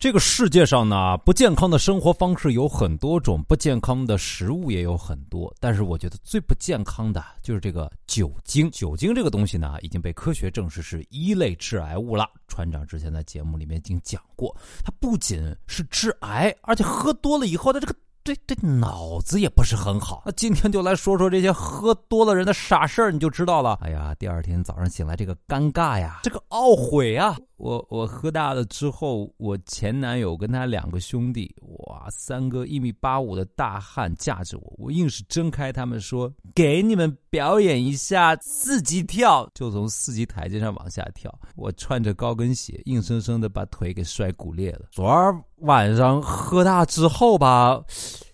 这个世界上呢，不健康的生活方式有很多种，不健康的食物也有很多。但是我觉得最不健康的就是这个酒精。酒精这个东西呢，已经被科学证实是一类致癌物了。船长之前在节目里面已经讲过，它不仅是致癌，而且喝多了以后的这个。这这脑子也不是很好，那今天就来说说这些喝多了人的傻事儿，你就知道了。哎呀，第二天早上醒来，这个尴尬呀，这个懊悔啊！我我喝大了之后，我前男友跟他两个兄弟，哇，三个一米八五的大汉架着我，我硬是睁开他们说，给你们表演一下四级跳，就从四级台阶上往下跳。我穿着高跟鞋，硬生生的把腿给摔骨裂了。昨儿晚上喝大之后吧。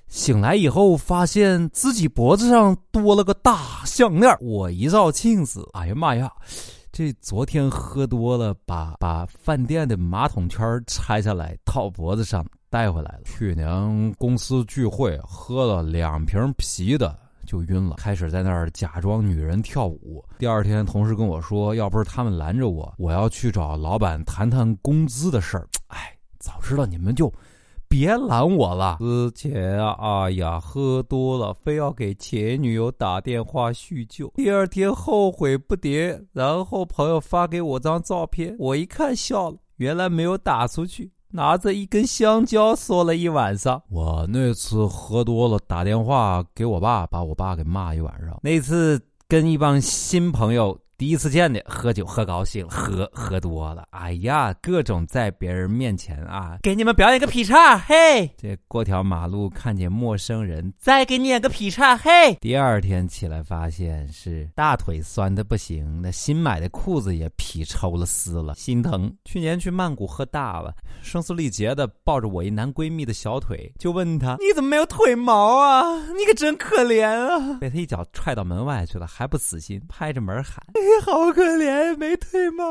醒来以后，发现自己脖子上多了个大项链。我一照镜子，哎呀妈呀，这昨天喝多了，把把饭店的马桶圈拆下来套脖子上带回来了。去年公司聚会喝了两瓶啤的就晕了，开始在那儿假装女人跳舞。第二天同事跟我说，要不是他们拦着我，我要去找老板谈谈工资的事儿。哎，早知道你们就。别拦我了！之前啊，哎呀，喝多了，非要给前女友打电话叙旧，第二天后悔不迭。然后朋友发给我张照片，我一看笑了，原来没有打出去，拿着一根香蕉说了一晚上。我那次喝多了，打电话给我爸，把我爸给骂一晚上。那次跟一帮新朋友。第一次见的，喝酒喝高兴了，喝喝多了，哎呀，各种在别人面前啊，给你们表演个劈叉，嘿！这过条马路看见陌生人，再给你演个劈叉，嘿！第二天起来发现是大腿酸的不行，那新买的裤子也劈抽了丝了，心疼。去年去曼谷喝大了，声嘶力竭的抱着我一男闺蜜的小腿，就问他你怎么没有腿毛啊？你可真可怜啊！被他一脚踹到门外去了，还不死心，拍着门喊。好可怜，没腿毛。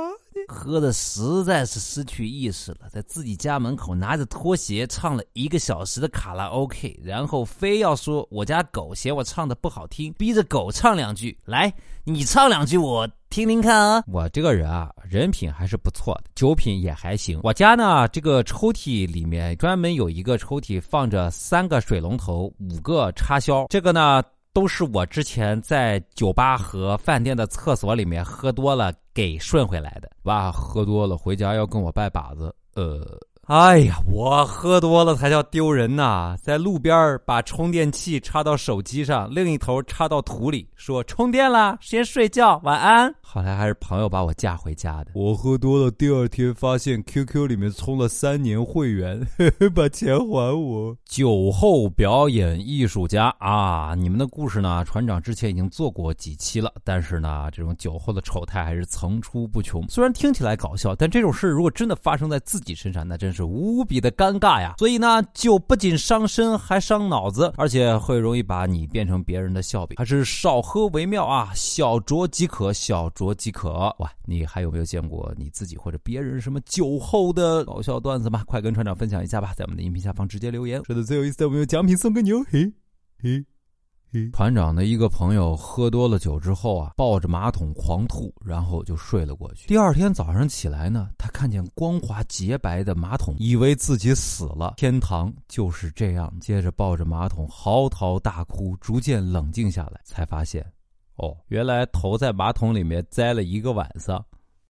喝的实在是失去意识了，在自己家门口拿着拖鞋唱了一个小时的卡拉 OK，然后非要说我家狗嫌我唱的不好听，逼着狗唱两句。来，你唱两句我听听看啊。我这个人啊，人品还是不错的，酒品也还行。我家呢，这个抽屉里面专门有一个抽屉，放着三个水龙头，五个插销。这个呢。都是我之前在酒吧和饭店的厕所里面喝多了给顺回来的。哇，喝多了回家要跟我拜把子，呃。哎呀，我喝多了才叫丢人呐！在路边把充电器插到手机上，另一头插到土里，说充电了，先睡觉，晚安。后来还是朋友把我架回家的。我喝多了，第二天发现 QQ 里面充了三年会员，把钱还我。酒后表演艺术家啊！你们的故事呢？船长之前已经做过几期了，但是呢，这种酒后的丑态还是层出不穷。虽然听起来搞笑，但这种事如果真的发生在自己身上，那真。是无比的尴尬呀，所以呢，酒不仅伤身，还伤脑子，而且会容易把你变成别人的笑柄，还是少喝为妙啊！小酌即可，小酌即可。哇，你还有没有见过你自己或者别人什么酒后的搞笑段子吗？快跟船长分享一下吧，在我们的音频下方直接留言。说的最有意思的，我们有奖品送给你哦，嘿，嘿。团长的一个朋友喝多了酒之后啊，抱着马桶狂吐，然后就睡了过去。第二天早上起来呢，他看见光滑洁白的马桶，以为自己死了。天堂就是这样。接着抱着马桶嚎啕大哭，逐渐冷静下来，才发现，哦，原来头在马桶里面栽了一个晚上。